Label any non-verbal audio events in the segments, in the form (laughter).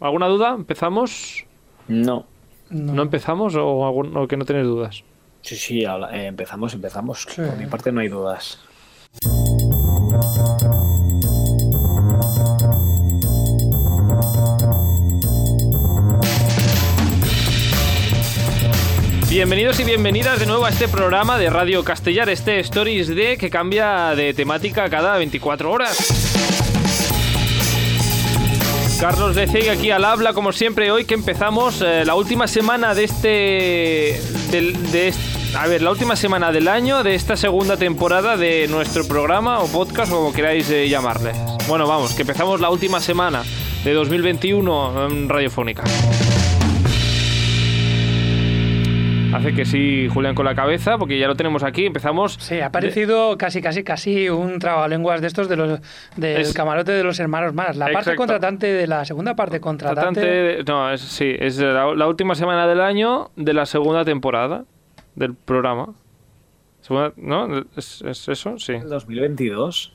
¿Alguna duda? ¿Empezamos? No. ¿No, empezamos o, algún- o que no tenéis dudas? Sí, sí, eh, empezamos, empezamos. Sí. Por mi parte no hay dudas. Bienvenidos y bienvenidas de nuevo a este programa de Radio Castellar, este Stories D que cambia de temática cada 24 horas. Carlos de aquí al habla, como siempre, hoy que empezamos eh, la última semana de este. de est- a ver, la última semana del año de esta segunda temporada de nuestro programa o podcast, o como queráis eh, llamarle. Bueno, vamos, que empezamos la última semana de 2021 en Radiofónica. Hace que sí, Julián, con la cabeza, porque ya lo tenemos aquí. Empezamos. Sí, ha parecido casi, casi, casi un trabalenguas de estos de los, del Es- camarote de los hermanos más. La parte Exacto. contratante de la segunda parte contratante. Tratante- no, es, sí, es la, la última semana del año de la segunda temporada del programa. Segunda- ¿No? ¿Es, es eso? Sí. El 2022,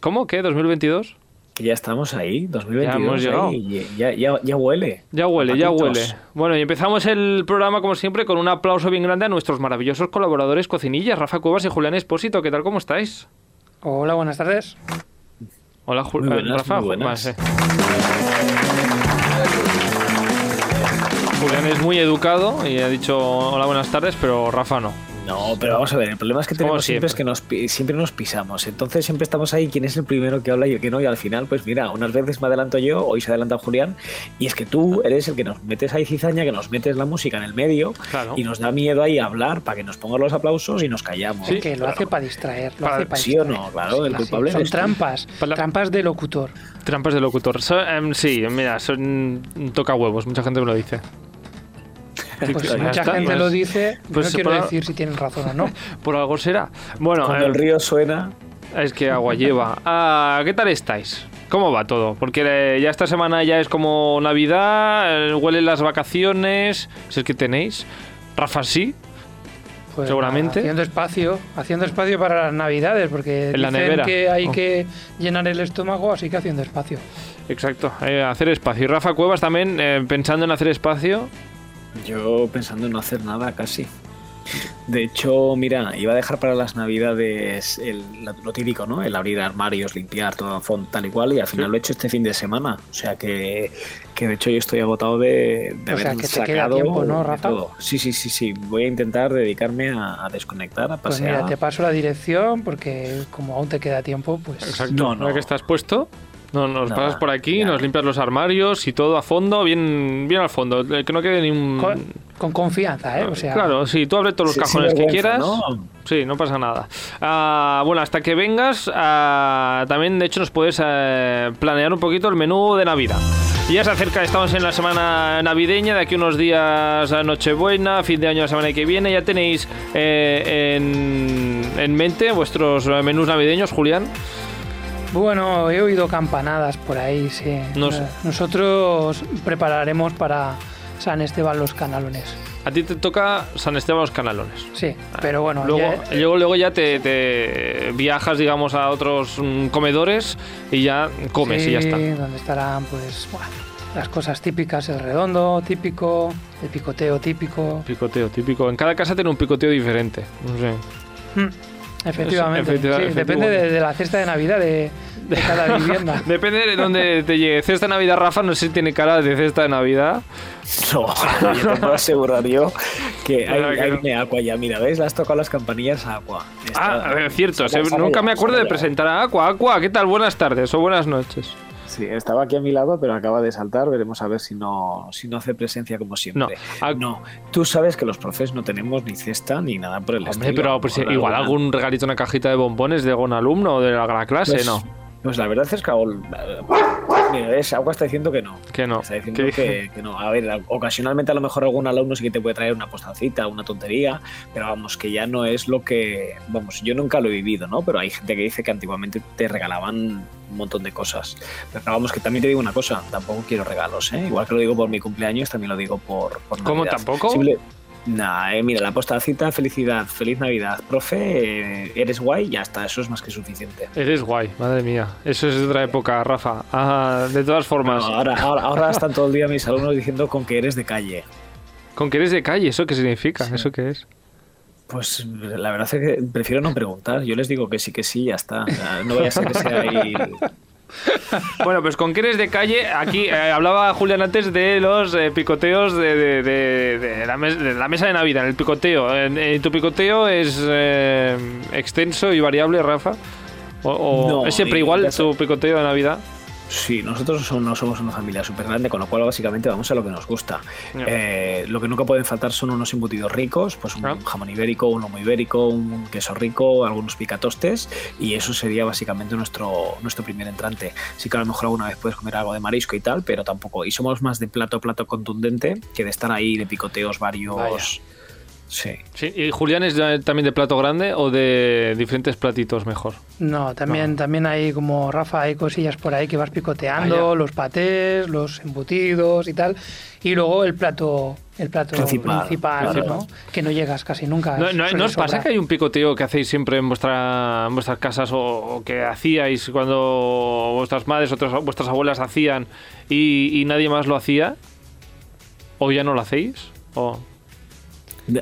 ¿Cómo? ¿Qué? ¿2022? Que ya estamos ahí, 2022. hemos llegado. ahí, ya, ya, ya huele. Ya huele, ya huele. Bueno, y empezamos el programa, como siempre, con un aplauso bien grande a nuestros maravillosos colaboradores cocinillas, Rafa Cuevas y Julián Espósito. ¿Qué tal? ¿Cómo estáis? Hola, buenas tardes. Hola, Ju- Muy buenas, Rafa. buenas. Julián es muy educado y ha dicho hola, buenas tardes, pero Rafa no. No, pero vamos a ver, el problema es que tenemos siempre, siempre. es que nos, pi- siempre nos pisamos. Entonces siempre estamos ahí, quién es el primero que habla y el que no. Y al final, pues mira, unas veces me adelanto yo, hoy se adelanta Julián. Y es que tú eres el que nos metes ahí cizaña, que nos metes la música en el medio Claro. y nos da miedo ahí hablar para que nos pongan los aplausos y nos callamos. Sí, que lo hace para distraer. Lo Para- hace para ¿sí o no? Claro, el Sí, culpable Son trampas. Para- Trampas de locutor. Trampas de locutor. So- em, sí, mira, son toca huevos, mucha gente me lo dice. Pues mucha está, gente pues- lo dice. pues no quiero para- decir si tienen razón o no. (laughs) Por algo será. Bueno, Cuando eh, el río suena, es que agua lleva. Ah, ¿Qué tal estáis? ¿Cómo va todo? Porque eh, ya esta semana ya es como Navidad, eh, huelen las vacaciones, si es que tenéis. Rafa sí, Pues Seguramente. Haciendo espacio, haciendo espacio para las navidades, porque En la dicen nevera. que hay Oh. que llenar el estómago, así que haciendo espacio. exacto, eh, hacer espacio. Y Rafa Cuevas también eh, pensando en hacer espacio. Yo pensando en no hacer nada casi. De hecho, mira, iba a dejar para las navidades el, lo, típico, ¿no? El abrir armarios, limpiar todo a fondo, tal y cual, y al final lo he hecho este fin de semana. O sea que, que de hecho yo estoy agotado de, de O sea, que te queda sacado tiempo, ¿no, de Rafa? todo. Sí, sí, sí, sí. Voy a intentar dedicarme a, a desconectar, a Pues pasear. mira, te paso la dirección, porque como aún te queda tiempo, pues... Exacto. No, Ahora no. que estás puesto, no, nos pasas por aquí, ya. nos limpias los armarios y todo a fondo, bien, bien al fondo. eh, Que no quede ni un. Con, con confianza, ¿eh? O sea, claro, sí, tú abre todos los Sí, cajones que quieras. ¿no? Sí, no pasa nada. Ah, bueno, hasta que vengas, ah, también de hecho nos puedes eh, planear un poquito el menú de Navidad. Y ya se acerca, estamos en la semana navideña, de aquí unos días a Nochebuena, fin de año la semana que viene. Ya tenéis eh, en, en mente vuestros menús navideños, Julián. Bueno, he oído campanadas por ahí, sí. No sé. Nosotros prepararemos para San Esteban los canalones. A ti te toca San Esteban los Canalones. Sí, pero bueno, Luego, ya- luego, luego ya te, te viajas, digamos, a otros mm, comedores y ya comes y ya sí, está. donde estarán pues buah, las cosas típicas, el redondo típico, el picoteo típico. Picoteo típico. En cada casa tiene un picoteo diferente. No sé. Mm, efectivamente, efectiva- sí, depende de, de la cesta de Navidad de, de cada (laughs) vivienda. Depende de dónde te llegue. Cesta de Navidad, Rafa, no sé si tiene cara de cesta de Navidad. No, (laughs) yo te puedo asegurar yo que hay, hay no. Aqua ya. Mira, ¿ves? Le has tocado las campanillas a Aqua. Está- Ah, a ver, cierto. se- nunca me acuerdo de presentar a Aqua. Aqua, ¿qué tal? Buenas tardes o buenas noches. Sí, estaba aquí a mi lado, pero acaba de saltar. Veremos a ver si no, si no hace presencia como siempre. No, no. Tú sabes que los profes no tenemos ni cesta ni nada por el Hombre, estilo. pero pues, igual alguna- algún regalito, una cajita de bombones de algún alumno o de la, la clase, Pues- ¿no? Pues la verdad es que Mira, ves, Agua está diciendo que no. Que no. Está diciendo Que- no. A ver, ocasionalmente a lo mejor algún alumno sí que te puede traer una postalcita, una tontería, pero vamos, que ya no es lo que. Vamos, yo nunca lo he vivido, ¿no? Pero hay gente que dice que antiguamente te regalaban un montón de cosas. Pero vamos, que también te digo una cosa, tampoco quiero regalos, ¿eh? Igual que lo digo por mi cumpleaños, también lo digo por. por ¿Cómo Navidad. tampoco? Simple- Nah, eh, mira, la postacita, felicidad, feliz Navidad. Profe, eh, eres guay, ya está, eso es más que suficiente. Eres guay, madre mía. Eso es de otra época, Rafa. Ah, de todas formas. No, ahora, ahora, ahora están todo el día mis alumnos diciendo con que eres de calle. ¿Con que eres de calle? ¿Eso qué significa? ¿Eso qué es? Pues la verdad es que prefiero no preguntar. Yo les digo que sí, que sí, ya está. No vaya a ser que sea ahí. (laughs) Bueno, pues con que eres de calle, aquí eh, hablaba Julián antes de los eh, picoteos de, de- de- de la mes- de la mesa de Navidad, el picoteo. En- en ¿Tu picoteo es eh, extenso y variable, Rafa? ¿O, o No, es siempre igual sé- tu picoteo de Navidad? Sí, nosotros so- no somos una familia súper grande, con lo cual básicamente vamos a lo que nos gusta. Eh, lo que nunca pueden faltar son unos embutidos ricos, pues un Ah. jamón ibérico, un lomo ibérico, un queso rico, algunos picatostes, y eso sería básicamente nuestro, nuestro primer entrante. Sí que a lo mejor alguna vez puedes comer algo de marisco y tal, pero tampoco. Y somos más de plato plato contundente que de estar ahí de picoteos varios. Vaya. Sí. Sí, ¿Y Julián es también de plato grande o de diferentes platitos mejor? No, también, también hay como Rafa, hay cosillas por ahí que vas picoteando, Ah, los patés, los embutidos y tal. Y luego el plato, el plato Principal, principal, claro. ¿no? Que no llegas casi nunca. ¿No, no- no os pasa que hay un picoteo que hacéis siempre en, vuestra, en vuestras casas o, o que hacíais cuando vuestras madres o otras- vuestras abuelas hacían y, y nadie más lo hacía? ¿O ya no lo hacéis? ¿O...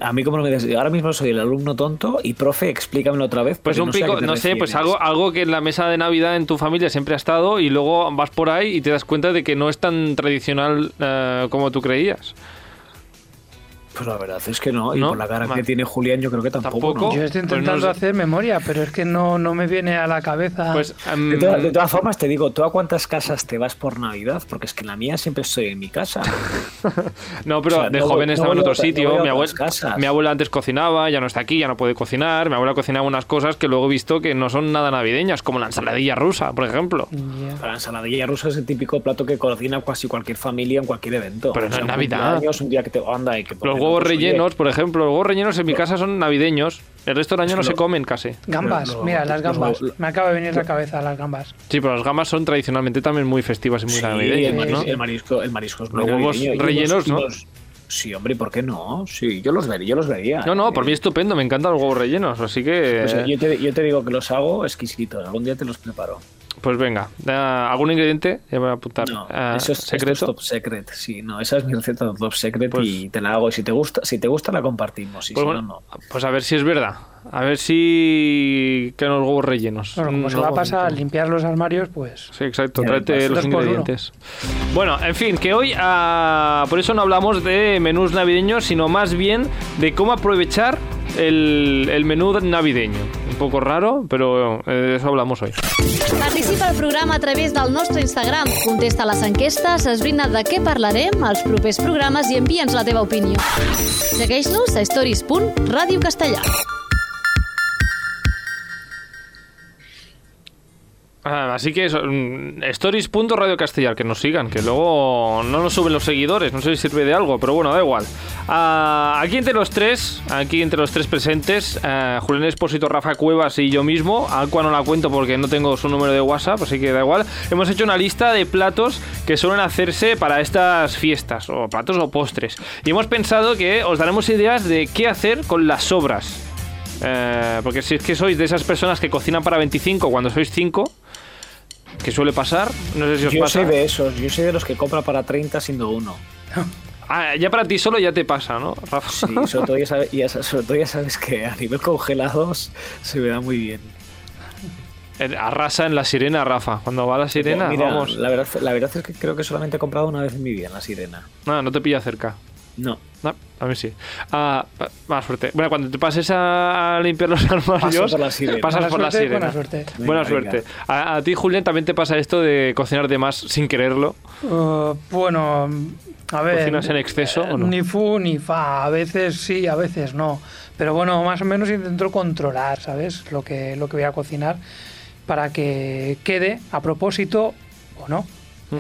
A mí como no me ahora mismo soy el alumno tonto y profe, explícamelo otra vez. Pues un no pico, no sé, pues algo, algo que en la mesa de Navidad en tu familia siempre ha estado y luego vas por ahí y te das cuenta de que no es tan tradicional eh, como tú creías. Pues la verdad es que no, y ¿No? por la cara que tiene Julián yo creo que tampoco. ¿Tampoco? ¿no? Yo estoy Pues no intentando sé. hacer memoria, pero es que no, no me viene a la cabeza. Pues De, em, todas- de todas formas, te digo, ¿tú a cuántas casas te vas por Navidad? Porque es que en la mía siempre estoy en mi casa. (laughs) No, pero O sea, de no joven estaba no en a otro sitio. mi, abuela, casas. mi abuela antes cocinaba, ya no está aquí, ya no puede cocinar. Mi abuela cocinaba unas cosas que luego he visto que no son nada navideñas, como la ensaladilla rusa, por ejemplo. La ensaladilla rusa es el típico plato que cocina casi cualquier familia en cualquier evento. Pero O no en un Navidad. cumpleaños, un día que te anda y que huevos pues, oye, rellenos, por ejemplo, los huevos rellenos en mi casa son navideños. El resto del año no se comen casi. Gambas, mira, las gambas. Me acaba de venir a la cabeza las gambas. Sí, pero las gamas son tradicionalmente también muy festivas y muy Sí, navideñas, el, ¿no? marisco, el marisco, el marisco es muy Los huevos rellenos, ¿no? Sí, hombre, ¿por qué no? Sí, yo los vería, yo los vería. No, no, Eh, por mí estupendo, me encantan los huevos rellenos, así que... pues, yo, te, yo te digo que los hago exquisitos. Algún día te los preparo. Pues venga, ¿algún ingrediente? Ya me voy a apuntar. No, Ah, eso es, esto es secreto. top secret. Sí, no, esa es mi receta top secret Pues- y te la hago. Y si te gusta, si te gusta la compartimos. Y Pues, si bueno, no, no. pues a ver si es verdad. A ver si que los huevos rellenos. Bueno, como Mm, se va a pasar bonito. limpiar los armarios, pues. Sí, exacto. Tráete pues, los ingredientes. Bueno, en fin, que hoy ah, por eso no hablamos de menús navideños, sino más bien de cómo aprovechar el, el menú navideño. Un poco raro, pero eh, de eso hablamos hoy. Participa al programa a través del nostre Instagram. Contesta les enquestes, esbrina de què parlarem als propers programes i envia'ns la teva opinió. Segueix-nos a stories.radiocastellà. Ah, así que eso, mm, stories.radio castellar, que nos sigan, que luego no nos suben los seguidores, no sé si sirve de algo, pero bueno, da igual. Ah, aquí entre los tres, aquí entre los tres presentes, ah, Julián Espósito, Rafa Cuevas y yo mismo, Aqua no la cuento porque no tengo su número de WhatsApp, así que da igual, hemos hecho una lista de platos que suelen hacerse para estas fiestas, o platos o postres. Y hemos pensado que os daremos ideas de qué hacer con las sobras. Eh, porque si es que sois de esas personas que cocinan para 25 cuando sois 5, que suele pasar, no sé si os Yo pasa. soy de esos. Yo soy de los que compra para 30 siendo uno. (laughs) Ah, ya para ti solo ya te pasa, ¿no, Rafa? Sí, sobre todo ya, sabes, ya sa- sobre todo ya sabes que a nivel congelados se me da muy bien. Arrasa en la sirena, Rafa. Cuando va la sirena, Mira, vamos. La verdad, la verdad es que creo que solamente he comprado una vez en mi vida en la sirena. No, no te pilla cerca. No. No, a mí sí. Ah, más suerte. Bueno, cuando te pases a, limpiar los armarios, por la sirena. pasas Buena por la sirena. buena suerte. Buena Venga, venga. suerte. A, a ti, Julián, también te pasa esto de cocinar de más sin quererlo. Uh, bueno, a ver. ¿Cocinas en exceso o no? Ni fu ni fa. A veces sí, a veces no. Pero bueno, más o menos intento controlar, ¿sabes? Lo que, lo que voy a cocinar para que quede a propósito o no. Mm.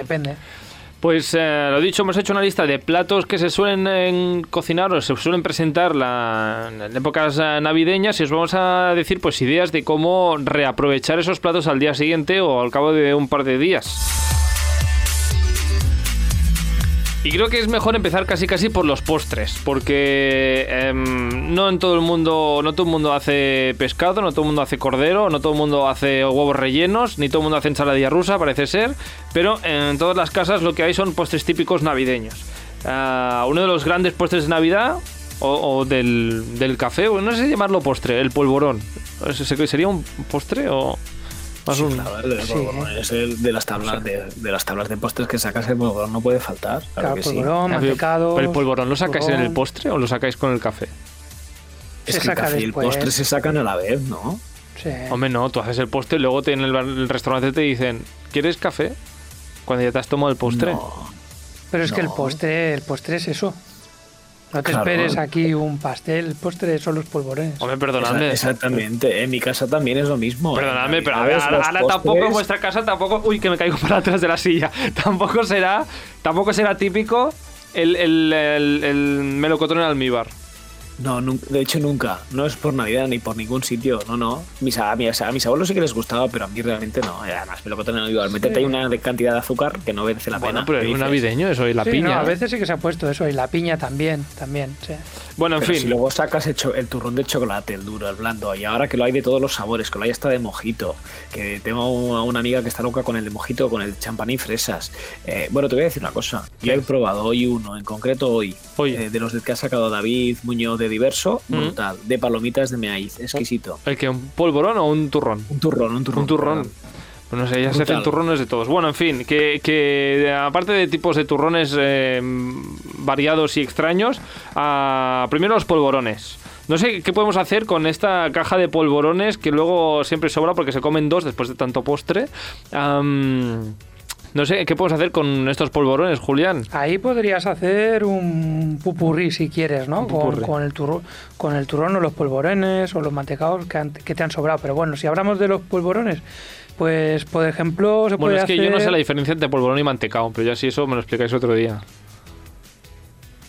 Pues eh, lo dicho, hemos hecho una lista de platos que se suelen eh, cocinar o se suelen presentar la- en épocas eh, navideñas y os vamos a decir pues ideas de cómo reaprovechar esos platos al día siguiente o al cabo de un par de días. Y creo que es mejor empezar casi casi por los postres, porque em, no en todo el mundo, no todo el mundo hace pescado, no todo el mundo hace cordero, no todo el mundo hace huevos rellenos, ni todo el mundo hace ensaladilla rusa, parece ser, pero en todas las casas lo que hay son postres típicos navideños. Ah, uno de los grandes postres de Navidad o, del, del café, o no sé llamarlo postre, el polvorón. ¿Se- ¿Sería un postre o más un Claro, el polvorón es el de las tablas de, de las tablas de postres que sacas el polvorón no puede faltar. Claro, Claro, que sí. polvorón, mantecado. ¿Pero el polvorón lo sacáis en el postre o lo sacáis con el café? Es se que el café y el postre se sacan a la vez, ¿no? Sí. Hombre, no, tú haces el postre y luego te, en el, bar- el restaurante te dicen, ¿quieres café? Cuando ya te has tomado el postre. No. Pero es que el postre, el postre es eso. No te Claro. esperes aquí un pastel, el postre son los polvorones. Hombre, perdonadme. Exactamente, en mi casa también es lo mismo. Perdonadme, En pero a ver, ahora, tampoco en vuestra casa tampoco. Uy, que me caigo para atrás de la silla. (laughs) Tampoco será, tampoco será típico el, el, el- el melocotón en almíbar. No, de hecho nunca. No es por Navidad ni por ningún sitio. No, no. Mis, a, mis, a mis abuelos sí que les gustaba, pero a mí realmente no. Además, me lo contan en igual. Métete ahí una cantidad de azúcar que no merece la Bueno, pena. pero ¿Qué es un navideño eso y la Sí, piña. no, a veces sí que se ha puesto eso, y la piña también, también, sí. Bueno, en Pero fin. si luego sacas el, cho- el turrón de chocolate, el duro, el blando, y ahora que lo hay de todos los sabores, que lo hay hasta de mojito, que tengo a una amiga que está loca con el de mojito, con el champán y fresas. Eh, bueno, te voy a decir una cosa. Yo he probado hoy uno, en concreto hoy, Hoy. eh, de los que ha sacado David Muñoz de Diverso, Mm. brutal, de palomitas de maíz, exquisito. ¿El que un polvorón o un turrón? Un turrón, un turrón. Un turrón. perdón. Pues no sé, ya se hacen turrones de todos. Bueno, en fin, que, que aparte de tipos de turrones eh, variados y extraños, ah, primero los polvorones. No sé qué podemos hacer con esta caja de polvorones que luego siempre sobra porque se comen dos después de tanto postre. No sé, ¿qué podemos hacer con estos polvorones, Julián? Ahí podrías hacer un pupurrí si quieres, ¿no? Con, el turrón, con el turrón o los polvorones o los mantecados que, han- que te han sobrado. Pero bueno, si hablamos de los polvorones, pues por ejemplo se Bueno, puede es que hacer... yo no sé la diferencia entre polvorón y mantecao, pero ya si eso me lo explicáis otro día.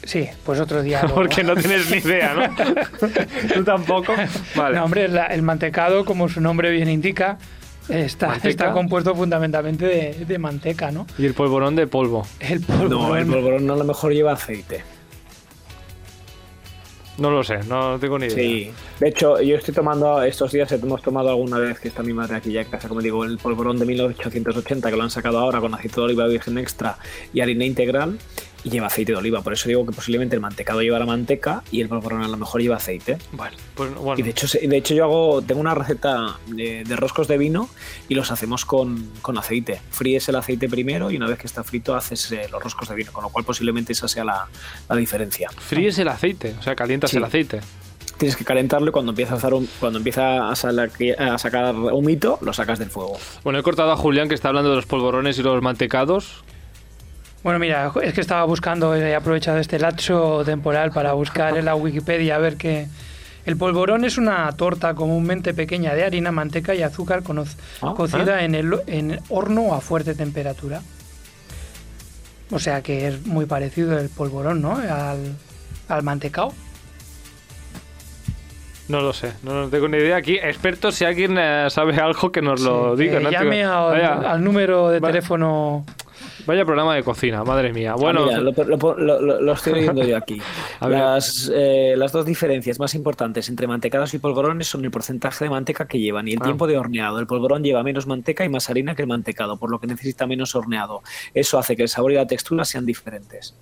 Sí, pues otro día. (laughs) Porque no (laughs) tienes ni idea, ¿no? (laughs) Tú tampoco. Vale. No, hombre, la- el mantecado, como su nombre bien indica, está, ¿Manteca? está compuesto fundamentalmente de, de manteca, ¿no? Y el polvorón de polvo. El No, el polvorón. polvorón a lo mejor lleva aceite. No lo sé, no tengo ni idea. Sí. De hecho, yo estoy tomando estos días, hemos tomado alguna vez que está mi madre aquí ya en casa, como digo, el polvorón de 1880 que lo han sacado ahora con aceite de oliva virgen extra y harina integral y lleva aceite de oliva. Por eso digo que posiblemente el mantecado lleva la manteca y el polvorón a lo mejor lleva aceite. Vale, pues bueno. Y de hecho, de hecho yo hago, tengo una receta de, de roscos de vino y los hacemos con, con aceite. Fríes el aceite primero y una vez que está frito haces eh, los roscos de vino, con lo cual posiblemente esa sea la, la diferencia. Fríes el aceite, o sea, calientas Sí. el aceite. Tienes que calentarlo y cuando empieza a, hacer un- cuando empieza a, sala- a sacar humito, lo sacas del fuego. Bueno, he cortado a Julián que está hablando de los polvorones y los mantecados. Bueno, mira, es que estaba buscando, he aprovechado este lapso temporal para buscar en la Wikipedia a ver que el polvorón es una torta comúnmente pequeña de harina, manteca y azúcar Ah, cocida en el en horno a fuerte temperatura. O sea que es muy parecido el polvorón, ¿no? Al, al mantecao. No lo sé, no, tengo ni idea. Aquí, expertos, si alguien eh, sabe algo, que nos lo diga. ¿no? llame al, vaya, al número de teléfono. Vaya programa de cocina, madre mía. Ah, Bueno, mira, lo, lo- lo- lo- lo estoy viendo yo aquí. (laughs) Las, eh, las dos diferencias más importantes entre mantecados y polvorones son el porcentaje de manteca que llevan y el Ah. tiempo de horneado. El polvorón lleva menos manteca y más harina que el mantecado, por lo que necesita menos horneado. Eso hace que el sabor y la textura sean diferentes.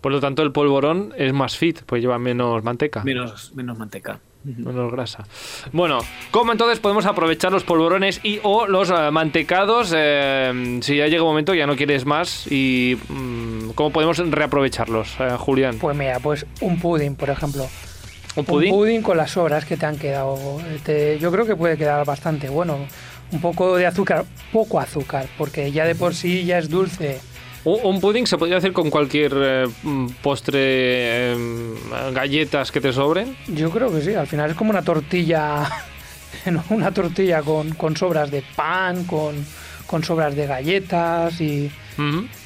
por lo tanto, el polvorón es más fit, pues lleva menos manteca. Menos, menos manteca. (laughs) Menos grasa. Bueno, ¿cómo entonces podemos aprovechar los polvorones y o los eh, mantecados eh, si ya llega un momento ya no quieres más y mm, cómo podemos reaprovecharlos, eh, Julián? Pues mira, pues un pudding, por ejemplo. ¿Un pudín? Un pudding con las sobras que te han quedado. Te- yo creo que puede quedar bastante bueno. Un poco de azúcar, poco azúcar, porque ya de por sí ya es dulce. Un, un pudding se podría hacer con cualquier eh, mm, postre, eh, galletas que te sobren. Yo creo que sí, al final es como una tortilla, (laughs) una tortilla con, con sobras de pan, con, con sobras de galletas y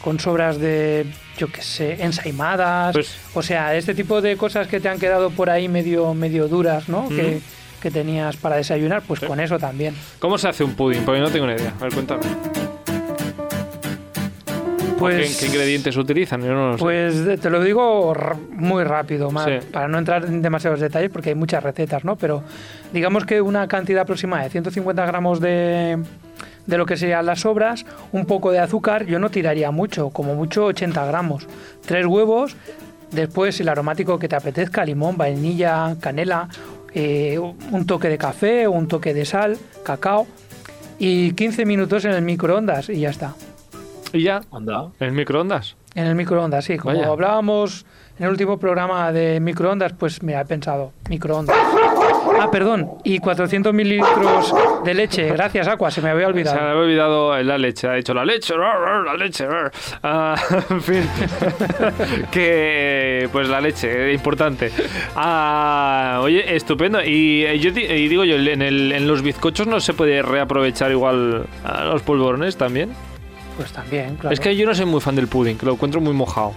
con sobras de, yo qué sé, ensaimadas. Pues- o sea, este tipo de cosas que te han quedado por ahí medio, medio duras, ¿no? que, que tenías para desayunar, pues con eso también. ¿Cómo se hace un pudding? Porque no tengo ni idea. A ver, cuéntame. Pues, ¿Qué, qué ingredientes utilizan? Yo no lo sé. Pues te lo digo muy rápido, más, Sí. para no entrar en demasiados detalles porque hay muchas recetas, ¿no? Pero digamos que una cantidad aproximada de 150 gramos de, de lo que serían las sobras, un poco de azúcar, yo no tiraría mucho, como mucho 80 gramos, tres huevos, después el aromático que te apetezca, limón, vainilla, canela, eh, un toque de café, un toque de sal, cacao y 15 minutos en el microondas y ya está. Y ya, Anda. en microondas. En el microondas, sí. Como Vaya. hablábamos en el último programa de microondas, pues mira, he pensado, microondas. Ah, perdón, y 400 mililitros de leche. Gracias, Aqua, se me había Se me olvidado. había olvidado la leche, ha dicho la leche, la leche. Ah, (laughs) en fin, (laughs) que pues la leche, importante. Ah, oye, estupendo. Y, eh, yo di- y digo yo, en, el- en los bizcochos no se puede reaprovechar igual a los polvorones también. Pues también, claro. Es que yo no soy muy fan del pudding, que lo encuentro muy mojado.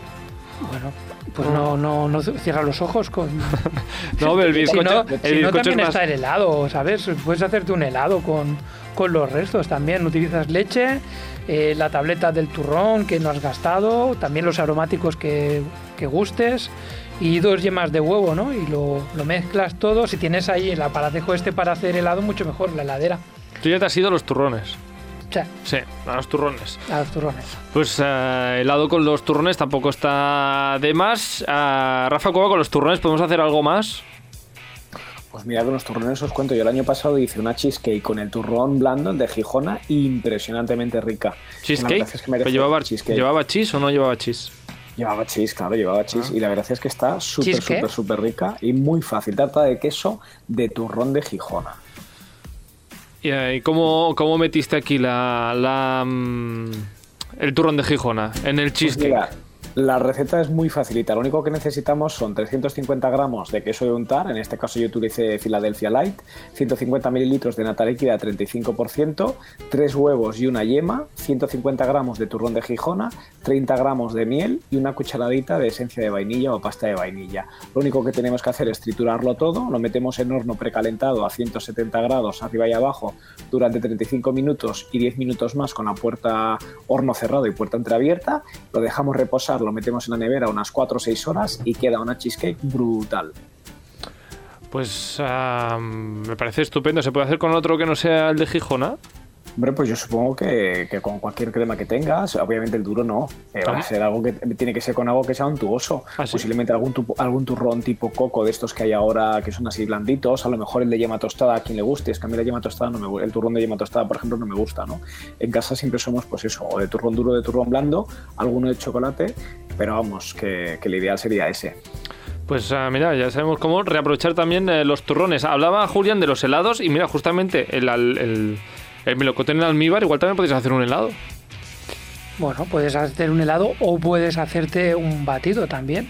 Bueno, pues no, no, no cierra los ojos con... (laughs) No, el (laughs) Si bizcocho, no, el si no es también más... está el helado, ¿sabes? Puedes hacerte un helado con, con los restos también. Utilizas leche, eh, la tableta del turrón que no has gastado, también los aromáticos que, que gustes y dos yemas de huevo, ¿no? Y lo, lo mezclas todo. Si tienes ahí el aparatejo este para hacer helado, mucho mejor, la heladera. Tú ya te has ido a los turrones. Sí, a los turrones. a los turrones. Pues eh, helado con los turrones tampoco está de más. Ah, Rafa Cueva, con los turrones, ¿podemos hacer algo más? Pues mira, con los turrones os cuento. Yo el año pasado hice una cheesecake con el turrón blando de Gijona impresionantemente rica. ¿Cheesecake? es que merece- ¿Pero llevaba, cheesecake. ¿Llevaba cheese o no llevaba cheese? Llevaba cheese, claro, llevaba cheese. Y la verdad es que está súper, súper, súper rica y muy fácil. Tarta de queso de turrón de Gijona. ¿Y, cómo, cómo metiste aquí la, la, mm, el turrón de Gijona? En el Pues mira, la receta es muy facilita. Lo único que necesitamos son 350 gramos de queso de untar. En este caso yo utilicé Philadelphia Light. 150 mililitros de nata líquida 35%. 3 huevos y una yema. 150 gramos de turrón de Gijona. 30 gramos de miel y una cucharadita de esencia de vainilla o pasta de vainilla. Lo único que tenemos que hacer es triturarlo todo. Lo metemos en horno precalentado a 170 grados arriba y abajo durante 35 minutos y 10 minutos más con la puerta horno cerrado y puerta entreabierta. Lo dejamos reposar, lo metemos en la nevera unas 4 o 6 horas y queda una cheesecake brutal. Pues ah, me parece estupendo. ¿Se puede hacer con otro que no sea el de Gijona? Hombre, pues yo supongo que, que con cualquier crema que tengas, obviamente el duro no, eh, va Ah. a ser algo que tiene que ser con algo que sea untuoso. ¿Ah, sí? Posiblemente algún, tu- algún turrón tipo coco de estos que hay ahora que son así blanditos, a lo mejor el de yema tostada a quien le guste, es que a mí la yema tostada no me el turrón de yema tostada, por ejemplo, no me gusta, ¿no? En casa siempre somos pues eso, o de turrón duro, de turrón blando, alguno de chocolate, pero vamos, que, que el ideal sería ese. Pues ah, mira, ya sabemos cómo reaprovechar también eh, los turrones. Hablaba Julián de los helados y mira, justamente el, el, el melocotón en almíbar, igual también podéis hacer un helado. Bueno, puedes hacer un helado o puedes hacerte un batido también.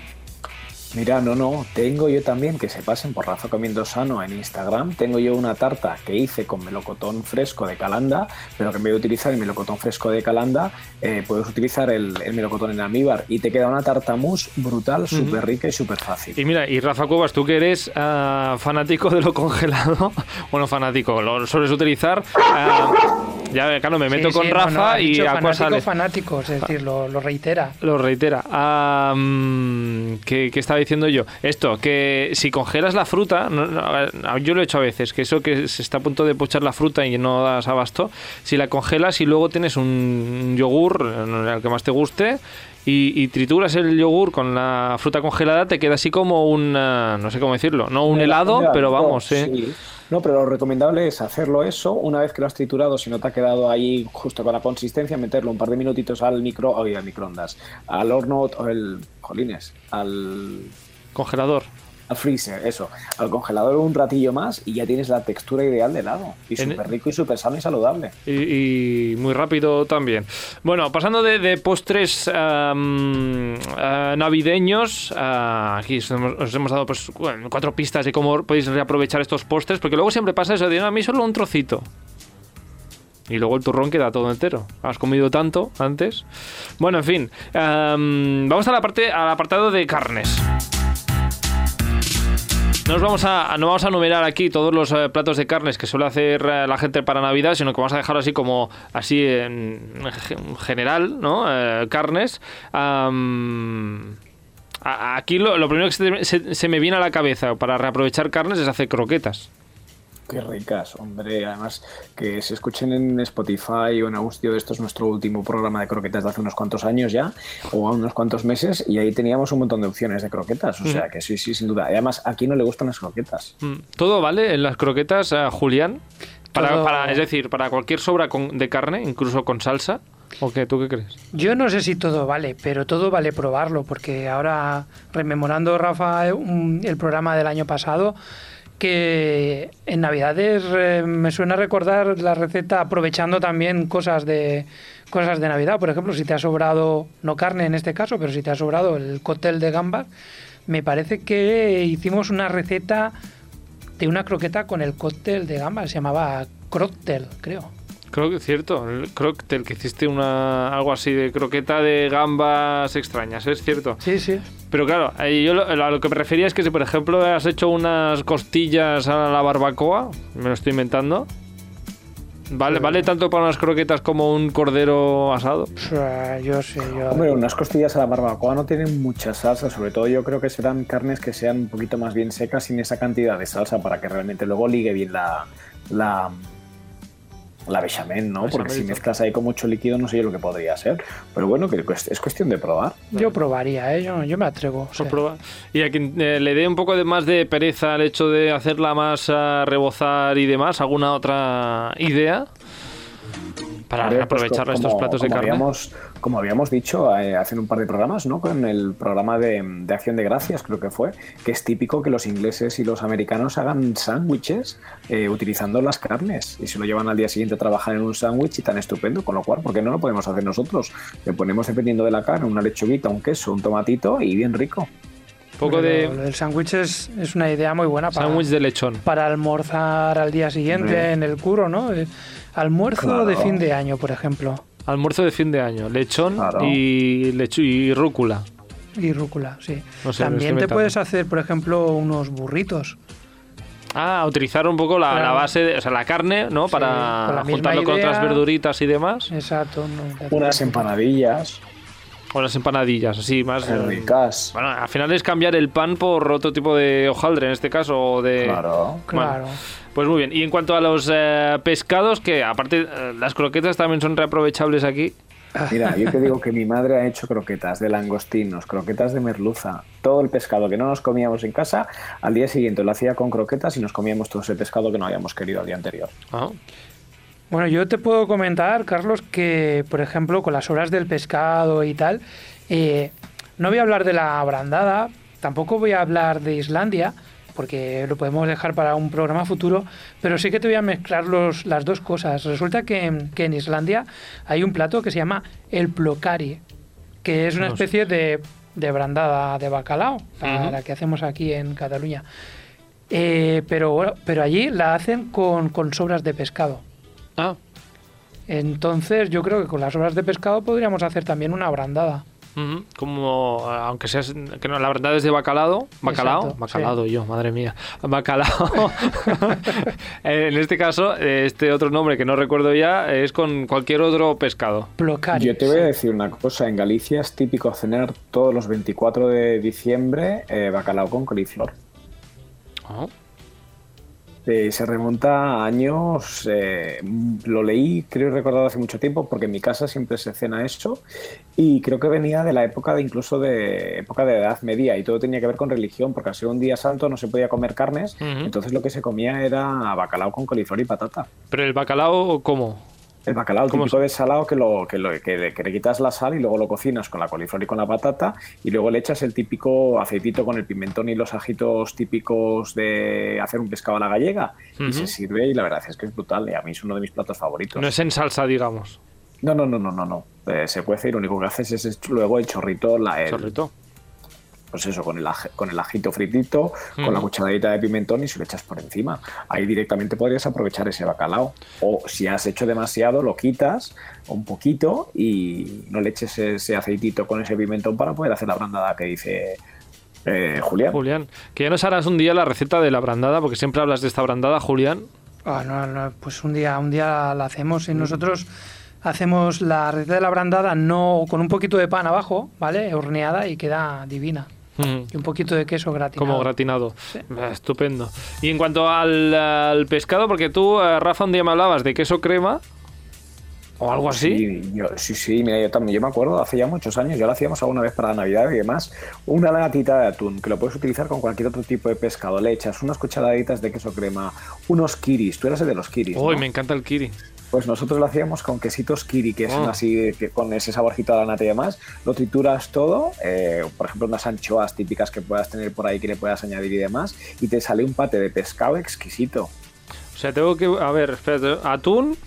Mira, no, no, tengo yo también, que se pasen por Rafa Comiendo Sano en Instagram, tengo yo una tarta que hice con melocotón fresco de Calanda, pero que en vez de utilizar el melocotón fresco de Calanda, eh, puedes utilizar el, el melocotón en almíbar y te queda una tarta mousse brutal, súper rica y súper fácil. Y mira, y Rafa Cuevas, tú que eres ah, fanático de lo congelado, (laughs) bueno, fanático, lo sueles utilizar. ah, ya, claro, me meto Sí, con sí, Rafa bueno, ha y dicho Aqua fanático, sale. fanático, es decir, lo, lo reitera. Lo reitera. Ah, mm, ¿qué, qué estaba diciendo yo? Esto, que si congelas la fruta, no- no, yo lo he hecho a veces, que eso que se está a punto de pochar la fruta y no das abasto, si la congelas y luego tienes un yogur, eh, el que más te guste, y, y trituras el yogur con la fruta congelada, te queda así como un, no sé cómo decirlo, no un helado, pero vamos, eh. No, pero lo recomendable es hacerlo eso, una vez que lo has triturado, si no te ha quedado ahí justo con la consistencia, meterlo un par de minutitos al micro, oye, al microondas, al horno, o el, jolines, al Congelador. Freezer, eso, al congelador un ratillo más y ya tienes la textura ideal de helado. Y súper rico y súper sano y saludable. Y, y muy rápido también. Bueno, pasando de, de postres navideños, aquí os hemos, os hemos dado pues, bueno, cuatro pistas de cómo podéis reaprovechar estos postres, porque luego siempre pasa eso de "No, a mí solo un trocito. Y luego el turrón queda todo entero. Has comido tanto antes. Bueno, en fin. am, vamos a la parte, al apartado de carnes. No, vamos a, no vamos a numerar aquí todos los eh, platos de carnes que suele hacer eh, la gente para Navidad, sino que vamos a dejarlo así como así en general, ¿no? Eh, carnes. aquí lo, primero que se, me viene a la cabeza para reaprovechar carnes es hacer croquetas. Qué ricas, hombre. Además, que se escuchen en Spotify o en Austio, esto es nuestro último programa de croquetas de hace unos cuantos años ya, o unos cuantos meses, y ahí teníamos un montón de opciones de croquetas. O sea que sí, sí, sin duda. además, aquí no le gustan las croquetas. Mm. ¿Todo vale en las croquetas, Julián? Para, es decir, para cualquier sobra de carne, incluso con salsa. ¿O qué? ¿Tú qué crees? Yo no sé si todo vale, pero todo vale probarlo, porque ahora, rememorando, Rafa, el programa del año pasado, que en Navidades eh, me suena recordar la receta aprovechando también cosas de cosas de Navidad. Por ejemplo, si te ha sobrado, no carne en este caso, pero si te ha sobrado el cóctel de gambas, me parece que hicimos una receta de una croqueta con el cóctel de gambas, se llamaba cóctel, creo. Creo que es cierto, el cóctel, que hiciste una, algo así de croqueta de gambas extrañas, ¿es cierto? Sí, sí. Pero claro, yo lo, a lo que me refería es que si por ejemplo has hecho unas costillas a la barbacoa, me lo estoy inventando, ¿Vale, ¿Vale tanto para unas croquetas como un cordero asado? yo sé, yo... Hombre, unas costillas a la barbacoa no tienen mucha salsa, sobre todo yo creo que serán carnes que sean un poquito más bien secas sin esa cantidad de salsa para que realmente luego ligue bien la, la, la bechamel, ¿no? Porque si mezclas ahí con mucho líquido no sé yo lo que podría ser. Pero bueno, que es cuestión de probar. Yo probaría, ¿eh? yo, me atrevo. Y a quien eh, le dé un poco de más de pereza al hecho de hacerla más a rebozar y demás, ¿alguna otra idea? Para pues aprovechar estos platos de carne como habíamos dicho eh, hace un par de programas, ¿no? Con el programa de, Acción de Gracias, creo que fue, que es típico que los ingleses y los americanos hagan sándwiches eh, utilizando las carnes y se lo llevan al día siguiente a trabajar en un sándwich y tan estupendo, con lo cual, ¿por qué no lo podemos hacer nosotros? Le ponemos, dependiendo de la carne, una lechuguita, un queso, un tomatito y bien rico. Poco de... El sándwich es, una idea muy buena para... Sándwich de lechón. Para almorzar al día siguiente en el curo, ¿no? Eh, almuerzo de fin de año, por ejemplo. Almuerzo de fin de año, lechón y, lechu y rúcula. Y rúcula, sí. También te puedes hacer, por ejemplo, unos burritos. Ah, utilizar un poco la, base, de, o sea, la carne, ¿no? Para juntarlo con otras verduritas y demás. Exacto. Unas empanadillas. Unas empanadillas, así, más... ricas. Bueno, al final es cambiar el pan por otro tipo de hojaldre, en este caso, o de... Claro. claro. Pues muy bien. Y en cuanto a los eh, pescados, que aparte eh, las croquetas también son reaprovechables aquí. Mira, yo te digo (laughs) que mi madre ha hecho croquetas de langostinos, croquetas de merluza, todo el pescado que no nos comíamos en casa, al día siguiente lo hacía con croquetas y nos comíamos todo ese pescado que no habíamos querido al día anterior. Ah. Bueno, yo te puedo comentar, Carlos, que por ejemplo con las horas del pescado y tal, eh, no voy a hablar de la brandada, tampoco voy a hablar de Islandia, porque lo podemos dejar para un programa futuro, pero sí que te voy a mezclar los, las dos cosas. Resulta que, en Islandia hay un plato que se llama el plocari, que es una especie de, de, brandada de bacalao, la, que hacemos aquí en Cataluña. Eh, pero, pero allí la hacen con, con sobras de pescado. Ah. Entonces yo creo que con las sobras de pescado podríamos hacer también una brandada. Como, aunque sea, que no, la verdad es de bacalao, bacalao, bacalao yo, madre mía, bacalao. (laughs) en este caso, este otro nombre que no recuerdo ya es con cualquier otro pescado. yo te voy a decir una cosa, en Galicia es típico cenar todos los 24 de diciembre eh, bacalao con coliflor. Oh. Eh, se remonta a años, eh, lo leí, creo recordado hace mucho tiempo, porque en mi casa siempre se cena eso, y creo que venía de la época de incluso de época de Edad Media, y todo tenía que ver con religión, porque al ser un día santo no se podía comer carnes, entonces lo que se comía era bacalao con coliflor y patata. ¿Pero el bacalao cómo? El bacalao, el típico de salado que, lo, que, lo, que, le, quitas la sal y luego lo cocinas con la coliflor y con la patata y luego le echas el típico aceitito con el pimentón y los ajitos típicos de hacer un pescado a la gallega y se sirve y la verdad es que es brutal y a mí es uno de mis platos favoritos. No es en salsa, digamos. No, no, no, no, no, no. Eh, se puede hacer, lo único que haces es luego el chorrito, la, chorrito pues eso, con el, con el ajito fritito, con la cucharadita de pimentón y se lo echas por encima. Ahí directamente podrías aprovechar ese bacalao. O si has hecho demasiado, lo quitas un poquito y no le eches ese aceitito con ese pimentón para poder hacer la brandada que dice Eh, Julián. Julián, que ya nos harás un día la receta de la brandada, porque siempre hablas de esta brandada, Julián. Ah, no, no, pues un día, un día la hacemos y nosotros hacemos la receta de la brandada no con un poquito de pan abajo, ¿vale? Horneada y queda divina. Y un poquito de queso gratinado. Como gratinado. Sí. Ah, Estupendo. Y en cuanto al, al pescado, porque tú, eh, Rafa, un día me hablabas de queso crema o algo así. Sí, yo- sí, sí, mira, yo también, yo me acuerdo, hace ya muchos años, ya lo hacíamos alguna vez para Navidad y demás, una latita de atún, que lo puedes utilizar con cualquier otro tipo de pescado, le echas unas cucharaditas de queso crema, unos kiris, tú eras el de los kiris, Uy, ¿no? me encanta el kiri. Pues nosotros lo hacíamos con quesitos kiri, que son Ah. así, que con ese saborcito a la nata y demás, lo trituras todo, eh, por ejemplo, unas anchoas típicas que puedas tener por ahí que le puedas añadir y demás, y te sale un pate de pescado exquisito. O sea, tengo que. A ver, espérate. Atún,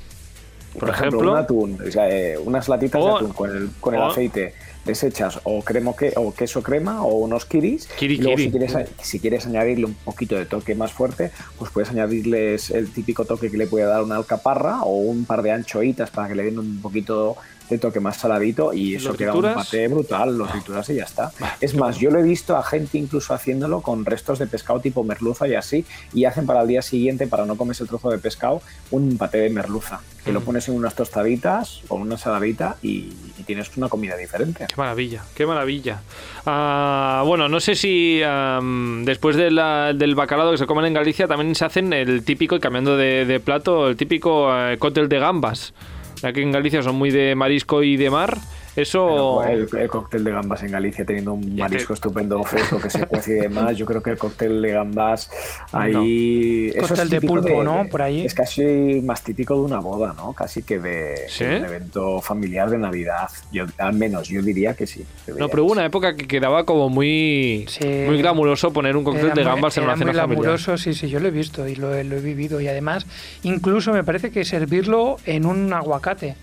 por, ejemplo. un atún, o sea, eh, unas latitas de atún con el, con el aceite les echas o cremo que, o queso crema o unos kiris Kiri, y luego kiri. si quieres, si quieres añadirle un poquito de toque más fuerte pues puedes añadirles el típico toque que le puede dar una alcaparra o un par de anchoitas para que le den un poquito de toque más saladito y ¿Lo eso queda un pate brutal, lo trituras y ya está. Es más, yo lo he visto a gente incluso haciéndolo con restos de pescado tipo merluza y así, y hacen para el día siguiente, para no comerse el trozo de pescado, un paté de merluza, que lo Mm. pones en unas tostaditas o una saladita y, y tienes una comida diferente. Qué maravilla, qué maravilla. Ah, bueno, no sé si am, después de la- del bacalao que se comen en Galicia también se hacen el típico, y cambiando de, de plato, el típico eh, cóctel de gambas. Aquí en Galicia son muy de marisco y de mar. Eso... El, el cóctel de gambas en Galicia teniendo un marisco estupendo fresco que se cuece y demás. Yo creo que el cóctel de gambas ahí. eso es Cóctel de típico pulpo, ¿no? Por ahí. Es casi más típico de una boda, ¿no? Casi que de, ¿Sí? que de un evento familiar de Navidad. Yo, al menos yo diría que sí. No, pero hubo una época que quedaba como muy, Sí. muy glamuroso poner un cóctel Era de muy- gambas en una cena muy familiar. glamuroso, sí, sí, yo lo he visto y lo, lo he vivido. Y además, incluso me parece que servirlo en un aguacate.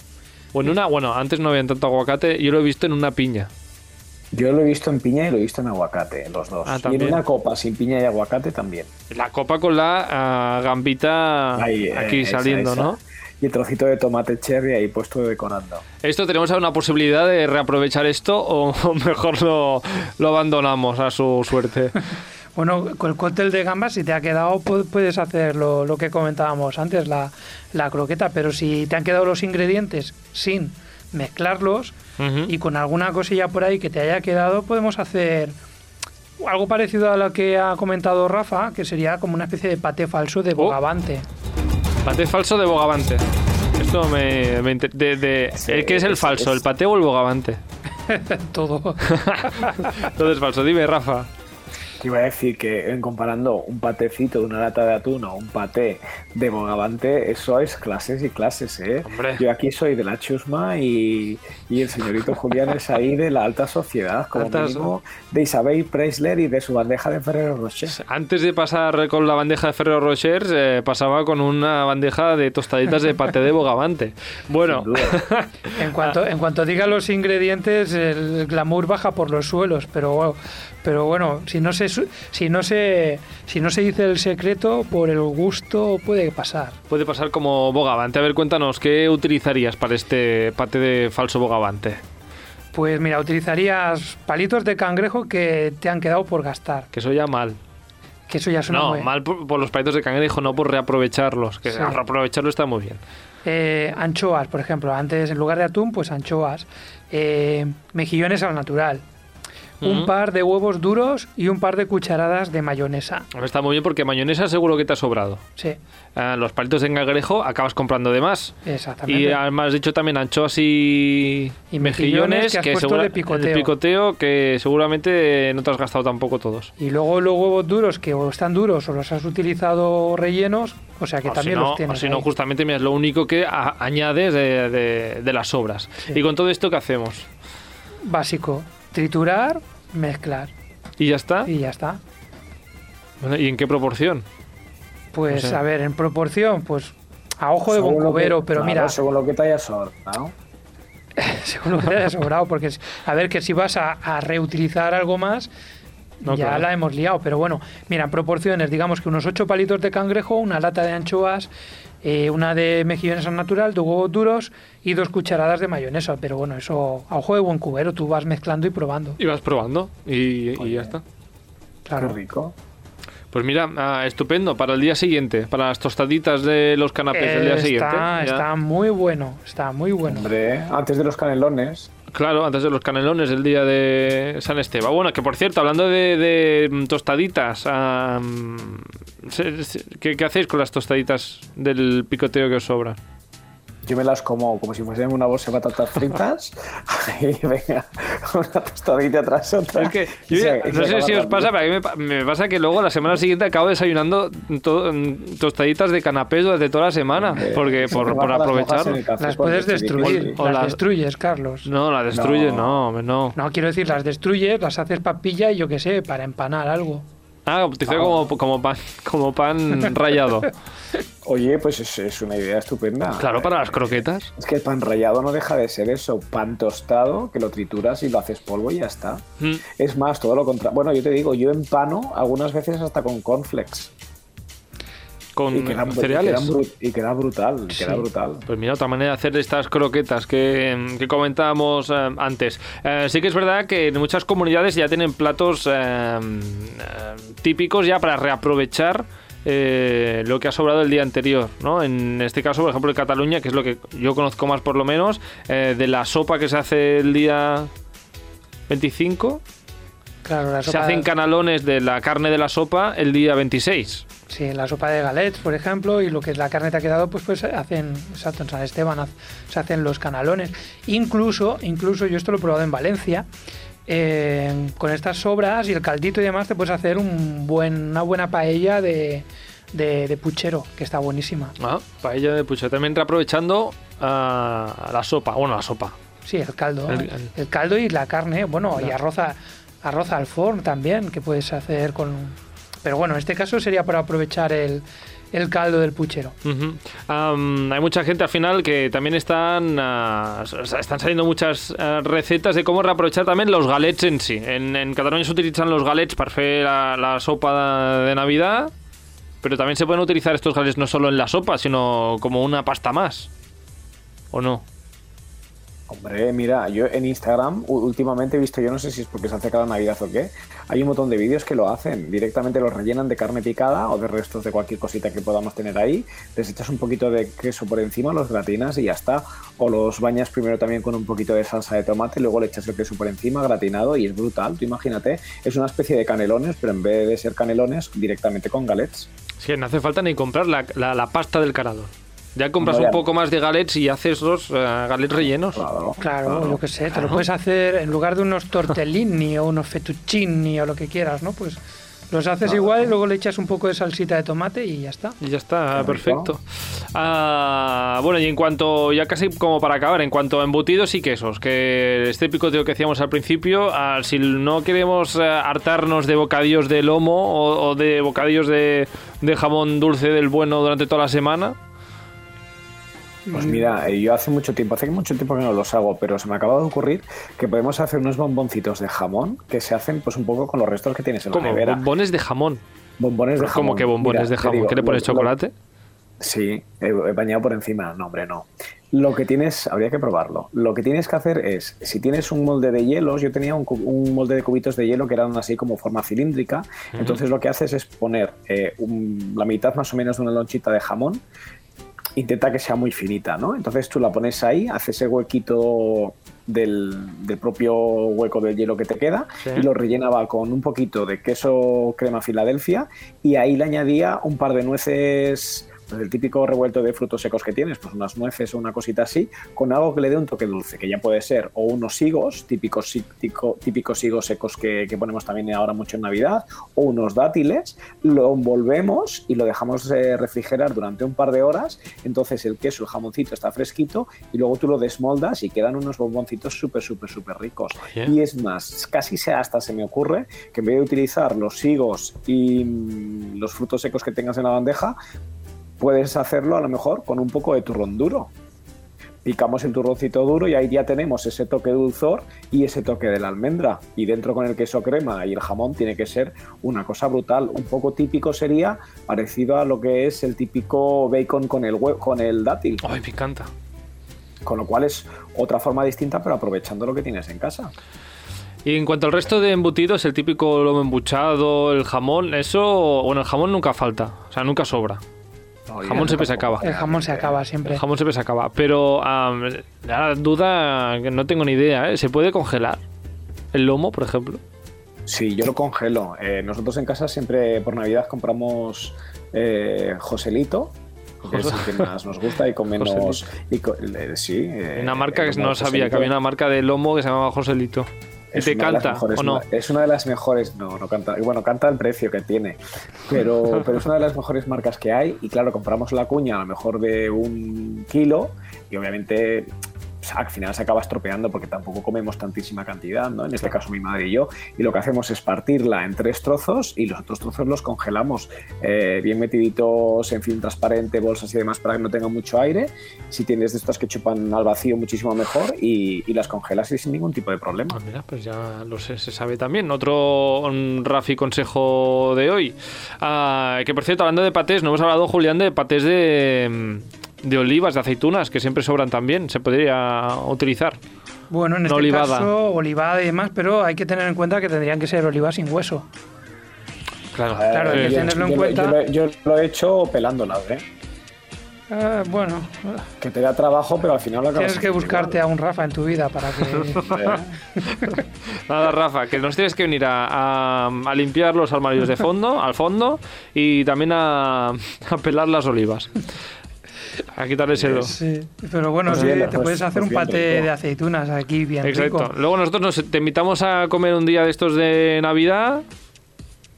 Bueno, una, bueno, antes no había tanto aguacate, yo lo he visto en una piña. Yo lo he visto en piña y lo he visto en aguacate, los dos. Ah, y en una copa sin piña y aguacate también. La copa con la ah, gambita Ahí, eh, aquí esa, saliendo, esa. ¿no? Y el trocito de tomate cherry ahí puesto decorando. ¿Esto tenemos alguna posibilidad de reaprovechar esto o (laughs) mejor lo, lo abandonamos a su suerte? (laughs) Bueno, con el cóctel de gambas, si te ha quedado, pu- puedes hacer lo, lo que comentábamos antes, la, la croqueta. Pero si te han quedado los ingredientes sin mezclarlos y con alguna cosilla por ahí que te haya quedado, podemos hacer algo parecido a lo que ha comentado Rafa, que sería como una especie de paté falso de Oh. bogavante. Paté falso de bogavante. Esto me... me inter- de, de- Sí, ¿el ¿Qué es el es- falso? es- ¿El paté o el bogavante? (laughs) Todo. (laughs) Todo es falso. Dime, Rafa. Te iba a decir que en comparando un patecito de una lata de atún o un paté de bogavante, eso es clases y clases, ¿eh? Hombre. Yo aquí soy de la chusma y, y el señorito Julián es ahí de la alta sociedad, como Alta- mínimo de Isabel Preisler y de su bandeja de Ferrero Rocher. Antes de pasar con la bandeja de Ferrero Rocher, eh, pasaba con una bandeja de tostaditas de paté de bogavante. Bueno. En cuanto, en cuanto diga los ingredientes, el glamour baja por los suelos, pero, pero bueno, si no se si no se si no se dice el secreto, por el gusto puede pasar. puede pasar como bogavante. A ver, cuéntanos, ¿qué utilizarías para este paté de falso bogavante? Pues mira, utilizarías palitos de cangrejo que te han quedado por gastar, Que eso ya mal. que eso ya suena No, muy mal por, por los palitos de cangrejo, no por reaprovecharlos. Que Sí. reaprovecharlo está muy bien. Eh, anchoas, por ejemplo, antes en lugar de atún, pues anchoas. Eh, mejillones al natural. Un par de huevos duros y un par de cucharadas de mayonesa. Está muy bien porque mayonesa seguro que te ha sobrado. Sí, Ah, los palitos de cangrejo acabas comprando de más. exactamente. Y además has dicho también anchoas y, Y mejillones que has puesto de picoteo. picoteo que seguramente no te has gastado tampoco todos. Y luego los huevos duros que o están duros o los has utilizado rellenos, o sea que O también si no, los tienes. o si no, justamente mira, es lo único que añades de, de- de las sobras. Sí. Y con todo esto, ¿qué hacemos? Básico, triturar, mezclar ¿Y ya está? y ya está. Bueno, ¿Y en qué proporción? Pues O sea- a ver, en proporción, pues a ojo de Según buen lo que- cubero, pero claro, mira, Según lo que te haya sobrado. (laughs) según lo que te haya sobrado, porque a ver que si vas a, a reutilizar algo más, No, ya claro. la hemos liado, pero bueno, mira, en proporciones, digamos que unos 8 palitos de cangrejo, una lata de anchoas, eh, una de mejillones al natural, dos huevos duros y dos cucharadas de mayonesa, pero bueno, eso a ojo de buen cubero, tú vas mezclando y probando. Y vas probando y, y ya está. Claro. Qué rico. Pues mira, ah, estupendo para el día siguiente, para las tostaditas de los canapés del día Eh, siguiente. está, ya. está muy bueno, está muy bueno. Hombre, antes de los canelones. Claro, antes de los canelones del día de San Esteban. Bueno, que por cierto, hablando de, de, mm, tostaditas, ah, mm, se- se- ¿qué, qué hacéis con las tostaditas del picoteo que os sobra? Yo me las como como si fuesen una bolsa de patatas fritas. (laughs) y venga, una tostadita tras otra. Es que yo ya- se no sé si os pasa, pero a mí me, me pasa que luego la semana siguiente acabo desayunando to- mm, tostaditas de canapés durante toda la semana, porque por, por las aprovechar. Las puedes destruir. O las las- destruyes, Carlos. No, la destruyes, No. no, no. No, quiero decir, las destruyes, las haces papilla y yo qué sé, para empanar algo. Ah, utilizo como, como pan, como pan (laughs) rallado. Oye, pues es, es una idea estupenda. Claro, para las croquetas. Es que el pan rallado no deja de ser eso, pan tostado que lo trituras y lo haces polvo y ya está. Mm. Es más, todo lo contrario. Bueno, yo te digo, yo empano algunas veces hasta con cornflakes. Con Y quedan, y cereales. y queda brutal, Sí. queda brutal. Pues mira, otra manera de hacer estas croquetas que, que comentábamos eh, antes. Eh, sí que es verdad que en muchas comunidades ya tienen platos eh, típicos ya para reaprovechar eh, lo que ha sobrado el día anterior, ¿no? En este caso, por ejemplo, en Cataluña, que es lo que yo conozco más por lo menos, eh, de la sopa que se hace el día 25, Claro, la se hacen canalones de la carne de la sopa el día 26. Sí, la sopa de galets, por ejemplo, y lo que es la carne te ha quedado, pues pues hacen, exacto, en San Esteban se hacen los canalones. Incluso, incluso yo esto lo he probado en Valencia. eh, con estas sobras y el caldito y demás te puedes hacer un buen, una buena paella de, de, de puchero, que está buenísima. Ah, paella de pucho. También reaprovechando ah, la sopa. Bueno, la sopa. Sí, el caldo. El- El, el- caldo y la carne, bueno, y arroz, a- arroz al forno también, que puedes hacer con... Pero bueno, en este caso sería para aprovechar el, el caldo del puchero. Hay mucha gente al final que también están ah, están saliendo muchas ah, recetas de cómo reaprovechar también los galets en sí. En, en Cataluña se utilizan los galets para hacer la, la sopa de Navidad, pero también se pueden utilizar estos galets no solo en la sopa, sino como una pasta más. ¿O no? Hombre, mira, yo en Instagram últimamente he visto, yo no sé si es porque se acerca la Navidad o qué, hay un montón de vídeos que lo hacen. Directamente los rellenan de carne picada o de restos de cualquier cosita que podamos tener ahí. Les echas un poquito de queso por encima, los gratinas y ya está. O los bañas primero también con un poquito de salsa de tomate, luego le echas el queso por encima, gratinado y es brutal. Tú imagínate, es una especie de canelones, pero en vez de ser canelones, directamente con galets. Sí, no hace falta ni comprar la- la pasta del carador. Ya compras un poco más de galets y haces los eh, galets rellenos. Claro, Claro, yo qué sé, te lo puedes hacer en lugar de unos tortellini o unos fettuccini o lo que quieras, ¿no? Pues los haces igual y luego le echas un poco de salsita de tomate y ya está. Y ya está, Qué perfecto. Ah, bueno, y en cuanto, ya casi como para acabar, en cuanto a embutidos y quesos, que este picoteo que hacíamos al principio, ah, si no queremos eh, hartarnos de bocadillos de lomo o, o de bocadillos de, de jamón dulce del bueno durante toda la semana, Pues mira, eh, yo hace mucho tiempo, hace mucho tiempo que no los hago, pero se me acaba de ocurrir que podemos hacer unos bomboncitos de jamón que se hacen pues un poco con los restos que tienes en la nevera. bombones de jamón. Bombones de jamón. ¿Cómo que bombones Mira, de jamón? digo, ¿Qué le pones lo- lo- chocolate? Sí, he, he bañado por encima. No, hombre, no. Lo que tienes, habría que probarlo. Lo que tienes que hacer es, si tienes un molde de hielos, yo tenía un, molde de cubitos de hielo que eran así como forma cilíndrica. Entonces lo que haces es poner eh, un- la mitad más o menos de una lonchita de jamón. Intenta que sea muy finita, ¿no? Entonces tú la pones ahí, haces ese huequito del, del propio hueco del hielo que te queda Sí. y lo rellenaba con un poquito de queso crema Filadelfia y ahí le añadía un par de nueces, pues el típico revuelto de frutos secos que tienes, pues unas nueces o una cosita así, con algo que le dé un toque dulce, que ya puede ser o unos higos, típicos, típicos higos secos que, que ponemos también ahora mucho en Navidad, o unos dátiles, lo envolvemos y lo dejamos eh, refrigerar durante un par de horas, entonces el queso, el jamoncito está fresquito y luego tú lo desmoldas y quedan unos bomboncitos súper, súper, súper ricos. Oye. Y es más, casi se hasta se me ocurre que en vez de utilizar los higos y mm, los frutos secos que tengas en la bandeja, puedes hacerlo a lo mejor con un poco de turrón duro. Picamos el turroncito duro y ahí ya tenemos ese toque dulzor y ese toque de la almendra. Y dentro con el queso crema y el jamón tiene que ser una cosa brutal. Un poco típico sería parecido a lo que es el típico bacon con el, hue- con el dátil. Ay, me encanta. Con lo cual es otra forma distinta, pero aprovechando lo que tienes en casa. Y en cuanto al resto de embutidos, el típico lomo embuchado, el jamón, eso, bueno, el jamón nunca falta, o sea, nunca sobra. El jamón siempre se acaba. El jamón se acaba siempre. El jamón siempre se acaba. Pero la duda, que no tengo ni idea, ¿eh? ¿se puede congelar el lomo, por ejemplo? Sí, yo lo congelo. Eh, nosotros en casa siempre por Navidad compramos eh, Joselito, que es el que más nos gusta y con menos. Y con- eh, sí. eh, Una marca que no sabía, Joselito que había una marca de lomo que se llamaba Joselito. ¿Y es te una de las canta mejores o no? Es una de las mejores. No, no canta. Bueno, canta el precio que tiene. Pero, (laughs) pero es una de las mejores marcas que hay. Y claro, compramos la cuña a lo mejor de un kilo. Y obviamente. Al final se acaba estropeando porque tampoco comemos tantísima cantidad, ¿no? En este caso mi madre y yo. Y lo que hacemos es partirla en tres trozos y los otros trozos los congelamos eh, bien metiditos en film transparente, bolsas y demás para que no tengan mucho aire. Si tienes de estas que chupan al vacío, muchísimo mejor y, y las congelas y sin ningún tipo de problema. Ah, mira, pues ya lo sé, se sabe también. Otro Rafi consejo de hoy. Ah, que por cierto, hablando de patés, no hemos hablado, Julián, de patés de, de olivas, de aceitunas, que siempre sobran también. Se podría utilizar. Bueno, en No este olivada. caso, olivada y demás, pero hay que tener en cuenta que tendrían que ser olivas sin hueso. Claro, Claro, hay que Eh, yo, tenerlo en cuenta. Yo, lo- yo lo he hecho pelándolas, ¿eh? Ah, bueno, Que te da trabajo, pero al final lo acabas tienes que buscarte a un Rafa en tu vida para que... (laughs) Eh, (laughs) Nada, Rafa, que nos tienes que venir a, a- a limpiar los armarios de fondo, al fondo, y también a, a pelar las olivas. (laughs) A quitarles el... Sí, pero bueno, Pues sí, bien, te pues- puedes hacer pues un paté rico. de aceitunas aquí bien Exacto. rico. Luego nosotros nos, te invitamos a comer un día de estos de Navidad.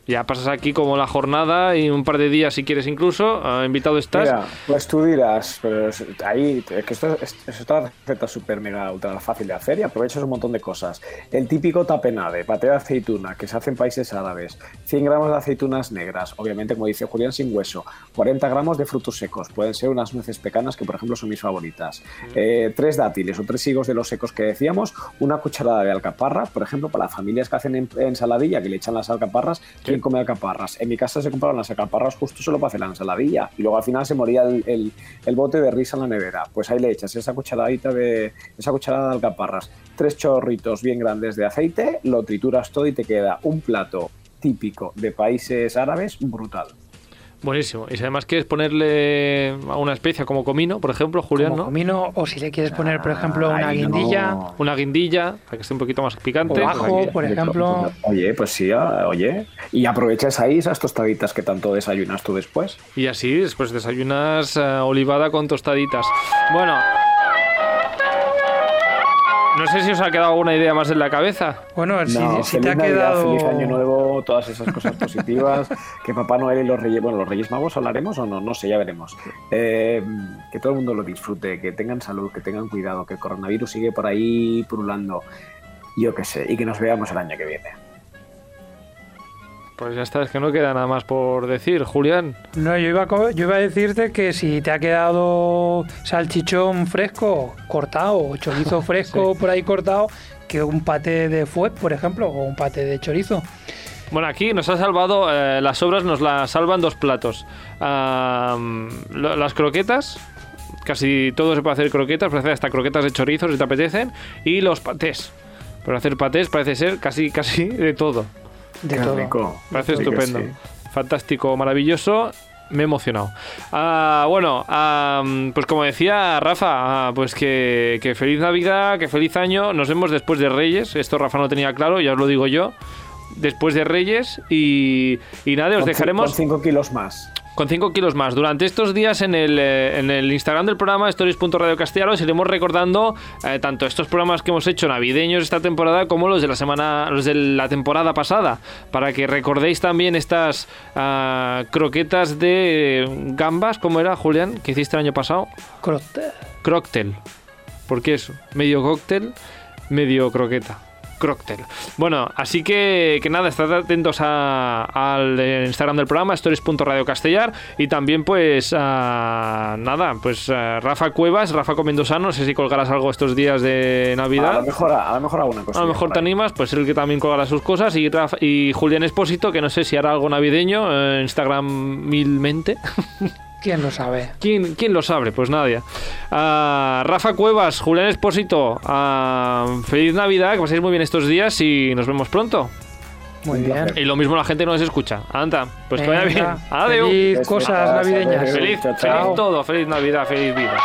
Ya pasas aquí como la jornada y un par de días si quieres incluso. ah, invitado estás. Mira, pues tú dirás, pero es- ahí, que esto es, es otra receta súper mega ultra fácil de hacer y aprovechas un montón de cosas. El típico tapenade, paté de aceituna, que se hace en países árabes, 100 gramos de aceitunas negras, obviamente, como dice Julián, sin hueso, 40 gramos de frutos secos, pueden ser unas nueces pecanas que, por ejemplo, son mis favoritas, Eh, tres dátiles o tres higos de los secos que decíamos, una cucharada de alcaparras, por ejemplo, para las familias que hacen en- ensaladilla, que le echan las alcaparras, ¿quién come alcaparras? En mi casa se compraban las alcaparras justo solo para hacer la ensaladilla y luego al final se moría el, el- el bote de risa en la nevera. Pues ahí le echas esa cucharadita de esa cucharada de alcaparras, tres chorritos bien grandes de aceite, lo trituras todo y te queda un plato típico de países árabes brutal. Buenísimo. Y si además quieres ponerle a una especia como comino, por ejemplo, Julián, Como ¿no? comino, o si le quieres poner, por ejemplo, una Ay, no. guindilla. Una guindilla, para que esté un poquito más picante. O ajo. Oye, por ejemplo. Oye, pues sí, ah, oye. Y aprovechas ahí esas tostaditas que tanto desayunas tú después. Y así después desayunas eh, olivada con tostaditas. Bueno. No sé si os ha quedado alguna idea más en la cabeza. Bueno, si, No, si feliz te ha Navidad, quedado... feliz Año Nuevo, todas esas cosas positivas. que Papá Noel y los Reyes, bueno, los Reyes Magos hablaremos o no, no sé, ya veremos. Eh, que todo el mundo lo disfrute, que tengan salud, que tengan cuidado, que el coronavirus sigue por ahí purulando. Yo qué sé, y que nos veamos el año que viene. Pues ya está, es que no queda nada más por decir, Julián. No, yo iba, a, yo iba a decirte que si te ha quedado salchichón fresco cortado o chorizo (laughs) fresco por ahí cortado, que un paté de fuet, por ejemplo, o un paté de chorizo. Bueno, aquí nos ha salvado, eh, las sobras nos las salvan dos platos. Lo- las croquetas, casi todo se puede hacer croquetas, puede hacer hasta croquetas de chorizo si te apetecen, y los patés. Para hacer patés parece ser casi, casi de todo. De Qué todo. rico. Parece estupendo. sí. Fantástico, maravilloso. Me he emocionado. Ah, bueno, ah, pues como decía Rafa, ah, pues que, que feliz Navidad, que feliz año. Nos vemos después de Reyes. Esto Rafa no tenía claro, ya os lo digo yo. Después de Reyes y, y nada, os Con dejaremos Con 5 kilos más. con 5 kilos más. Durante estos días en el, eh, en el Instagram del programa stories.radio castellano iremos recordando eh, tanto estos programas que hemos hecho navideños esta temporada como los de la semana los de la temporada pasada para que recordéis también estas ah, croquetas de gambas, ¿cómo era Julián? que hiciste el año pasado? Croctel. ¿Por qué eso? Medio cóctel, medio croqueta. Croctel. Bueno, así que, que nada, estad atentos a- al Instagram del programa, stories.radiocastellar y también pues a, nada, pues a Rafa Cuevas, Rafa Comendosano, no sé si colgarás algo estos días de A lo Navidad. mejor, a lo mejor alguna cosa. A lo mejor te animas, pues el que también colgará sus cosas y, Rafa- y Julián Espósito, que no sé si hará algo navideño, eh, Instagram milmente. (laughs) ¿Quién lo sabe? ¿Quién, quién lo sabe? Pues nadie. Ah, Rafa Cuevas, Julián Espósito, feliz Navidad, que paséis muy bien estos días y nos vemos pronto. Muy bien. Y lo mismo la gente que nos escucha. Anda, pues que vaya bien. Adiós. Feliz cosas navideñas. Feliz, feliz todo, feliz Navidad, feliz vida.